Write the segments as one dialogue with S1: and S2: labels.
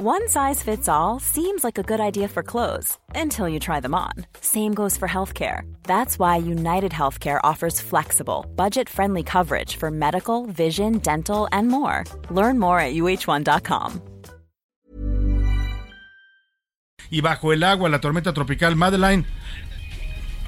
S1: One size fits all seems like a good idea for clothes until you try them on. Same goes for healthcare. That's why United Healthcare offers flexible, budget friendly coverage for medical, vision, dental, and more. Learn more at uh1.com.
S2: Y bajo el agua, la tormenta tropical Madeline,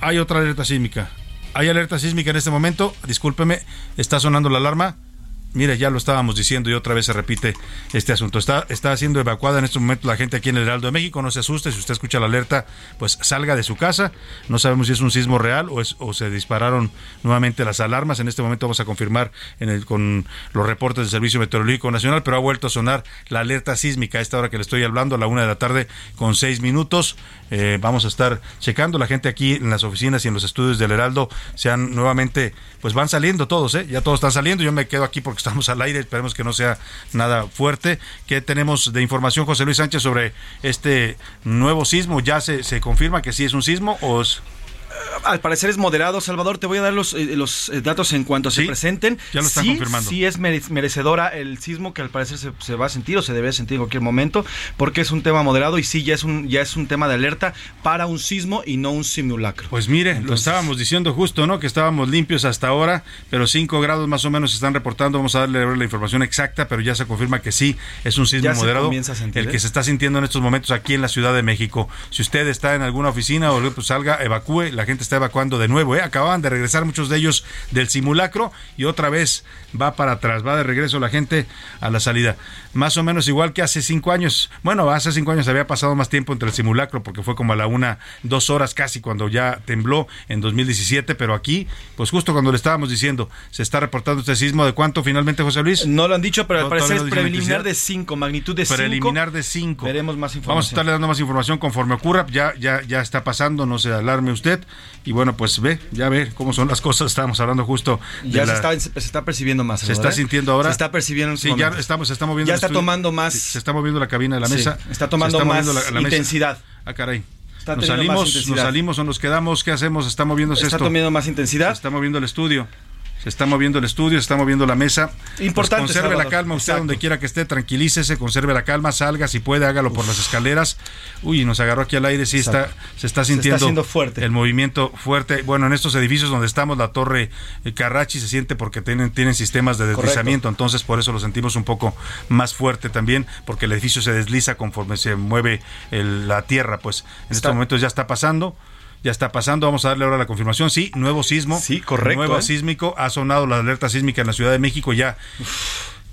S2: hay otra alerta sísmica. Hay alerta sísmica en este momento. Discúlpeme, está sonando la alarma. Mire, ya lo estábamos diciendo y otra vez se repite este asunto. Está, está siendo evacuada en este momento la gente aquí en el Heraldo de México. No se asuste, si usted escucha la alerta, pues salga de su casa. No sabemos si es un sismo real o, es, o se dispararon nuevamente las alarmas. En este momento vamos a confirmar en el, con los reportes del Servicio Meteorológico Nacional, pero ha vuelto a sonar la alerta sísmica a esta hora que le estoy hablando, a la una de la tarde con seis minutos. Eh, vamos a estar checando. La gente aquí en las oficinas y en los estudios del Heraldo se han nuevamente, pues van saliendo todos, ¿eh? Ya todos están saliendo. Yo me quedo aquí porque estamos al aire, esperemos que no sea nada fuerte. ¿Qué tenemos de información, José Luis Sánchez, sobre este nuevo sismo? ¿Ya se, se confirma que sí es un sismo o es
S3: al parecer es moderado, Salvador. Te voy a dar los, eh, los eh, datos en cuanto se presenten.
S2: Ya lo están
S3: sí,
S2: confirmando.
S3: Sí es merecedora el sismo que al parecer se, se, va a sentir o se debe sentir en cualquier momento, porque es un tema moderado y sí ya es un, ya es un tema de alerta para un sismo y no un simulacro.
S2: Pues mire, Entonces, lo estábamos diciendo justo, ¿no? Que estábamos limpios hasta ahora, pero 5 grados más o menos se están reportando. Vamos a darle la información exacta, pero ya se confirma que sí es un sismo moderado.
S3: Se sentir,
S2: el
S3: ¿eh?
S2: que se está sintiendo en estos momentos aquí en la Ciudad de México. Si usted está en alguna oficina o pues salga, evacúe. La gente está evacuando de nuevo, ¿eh? acababan de regresar muchos de ellos del simulacro y otra vez va para atrás, va de regreso la gente a la salida. Más o menos igual que hace cinco años. Bueno, hace cinco años había pasado más tiempo entre el simulacro porque fue como a la una, dos horas casi cuando ya tembló en 2017, pero aquí, pues justo cuando le estábamos diciendo, se está reportando este sismo de cuánto finalmente, José Luis.
S3: No lo han dicho, pero al
S2: No,
S3: parecer es
S2: no
S3: preliminar de 5, magnitud de 5.
S2: Preliminar de 5.
S3: Veremos más información.
S2: Vamos a estarle dando más información conforme ocurra. Ya, ya, ya está pasando, no se alarme usted. Y bueno, pues ve, ya ve cómo son las cosas. Estábamos hablando justo de
S3: Ya se, está, se está percibiendo más.
S2: se está sintiendo ahora.
S3: Se está percibiendo en
S2: Sí, ya estamos, se está moviendo.
S3: Ya está tomando más-
S2: se está moviendo la cabina de la
S3: Sí,
S2: mesa.
S3: está
S2: Se
S3: tomando más intensidad.
S2: Ah, caray.
S3: Está
S2: nos salimos, nos salimos o nos quedamos. ¿Qué hacemos? Está moviéndose
S3: Está
S2: esto.
S3: tomando más
S2: Se
S3: intensidad.
S2: está moviendo el estudio. Se está moviendo el estudio, se está moviendo la mesa.
S3: Importante,
S2: Pues conserve la calma, usted
S3: Exacto.
S2: donde quiera que esté, tranquilícese, conserve la calma, salga, si puede, hágalo por las escaleras. Uy, nos agarró aquí al aire, sí está,
S3: Exacto.
S2: se está
S3: Se está
S2: sintiendo
S3: fuerte.
S2: el movimiento fuerte. Bueno, en estos edificios donde estamos, la torre eh, Carrachi se siente porque tienen, tienen sistemas de
S3: Correcto.
S2: deslizamiento, entonces por eso lo sentimos un poco más fuerte también, porque el edificio se desliza conforme se mueve el- la tierra, pues en
S3: Está-
S2: estos momentos ya está pasando. Ya está pasando, vamos a darle ahora la confirmación. Sí, nuevo sismo.
S3: Sí, correcto,
S2: Nuevo
S3: ¿eh?
S2: sísmico. Ha sonado la alerta sísmica en la Ciudad de México. Ya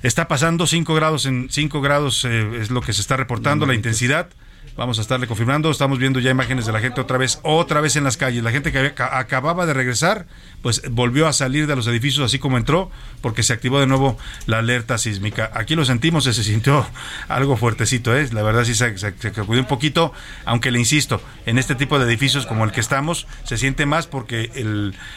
S2: está pasando 5 grados en 5 grados eh, es lo que se está reportando la intensidad. Vamos a estarle confirmando. Estamos viendo ya imágenes de la gente otra vez, otra vez en las calles. La gente que acababa de regresar, pues volvió a salir de los edificios así como entró, porque se activó de nuevo la alerta sísmica. Aquí lo sentimos, se sintió algo fuertecito, ¿eh? La verdad sí se, se, sacudió un poquito, aunque le insisto, en este tipo de edificios como el que estamos, se siente más porque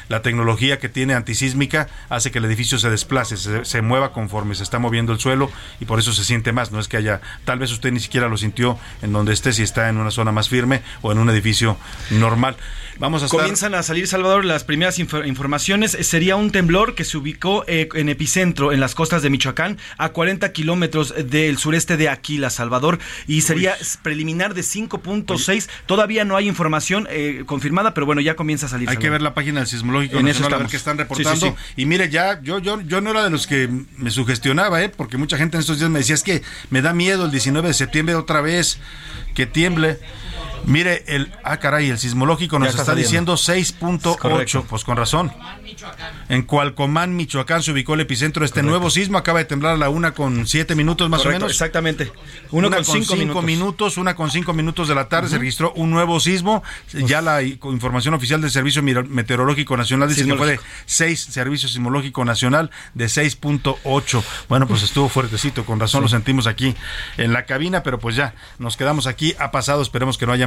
S2: la tecnología que tiene antisísmica hace que el edificio se desplace, se, se mueva conforme se está moviendo el suelo y por eso se siente más. No es que haya, tal vez usted ni siquiera lo sintió en donde esté, si está en una zona más firme o en un edificio normal. Vamos a estar...
S3: Comienzan a salir, Salvador, las primeras infor- informaciones. Sería un temblor que se ubicó eh, en epicentro en las costas de Michoacán, a 40 kilómetros del sureste de Aquila, Salvador, y sería preliminar de 5.6. Todavía no hay información eh, confirmada, pero bueno, ya comienza a salir.
S2: Hay que ver la página del Sismológico
S3: En eso
S2: Nacional a ver qué están
S3: Sí,
S2: reportando.
S3: sí, sí.
S2: Y mire, ya, yo, yo, yo no era de los que me sugestionaba, ¿eh? porque mucha gente en estos días me decía, es que me da miedo el 19 de septiembre otra vez que tiemble. Mire, el, ah, caray, el sismológico nos
S3: está
S2: está, diciendo 6.8,
S3: Correcto.
S2: pues con razón. En Cualcomán, Michoacán, se ubicó el epicentro de este nuevo sismo. Acaba de temblar a la una con siete minutos más
S3: Correcto,
S2: o menos.
S3: Exactamente. Uno
S2: una
S3: con cinco, minutos.
S2: una con cinco minutos de la tarde, se registró un nuevo sismo. Ya la información oficial del Servicio Meteorológico Nacional dice que fue de
S3: Sismológico.
S2: 6, Servicio Sismológico Nacional de 6.8. Bueno, pues estuvo fuertecito, con razón lo sentimos aquí en la cabina, pero pues ya nos quedamos aquí. Ha pasado, esperemos que no haya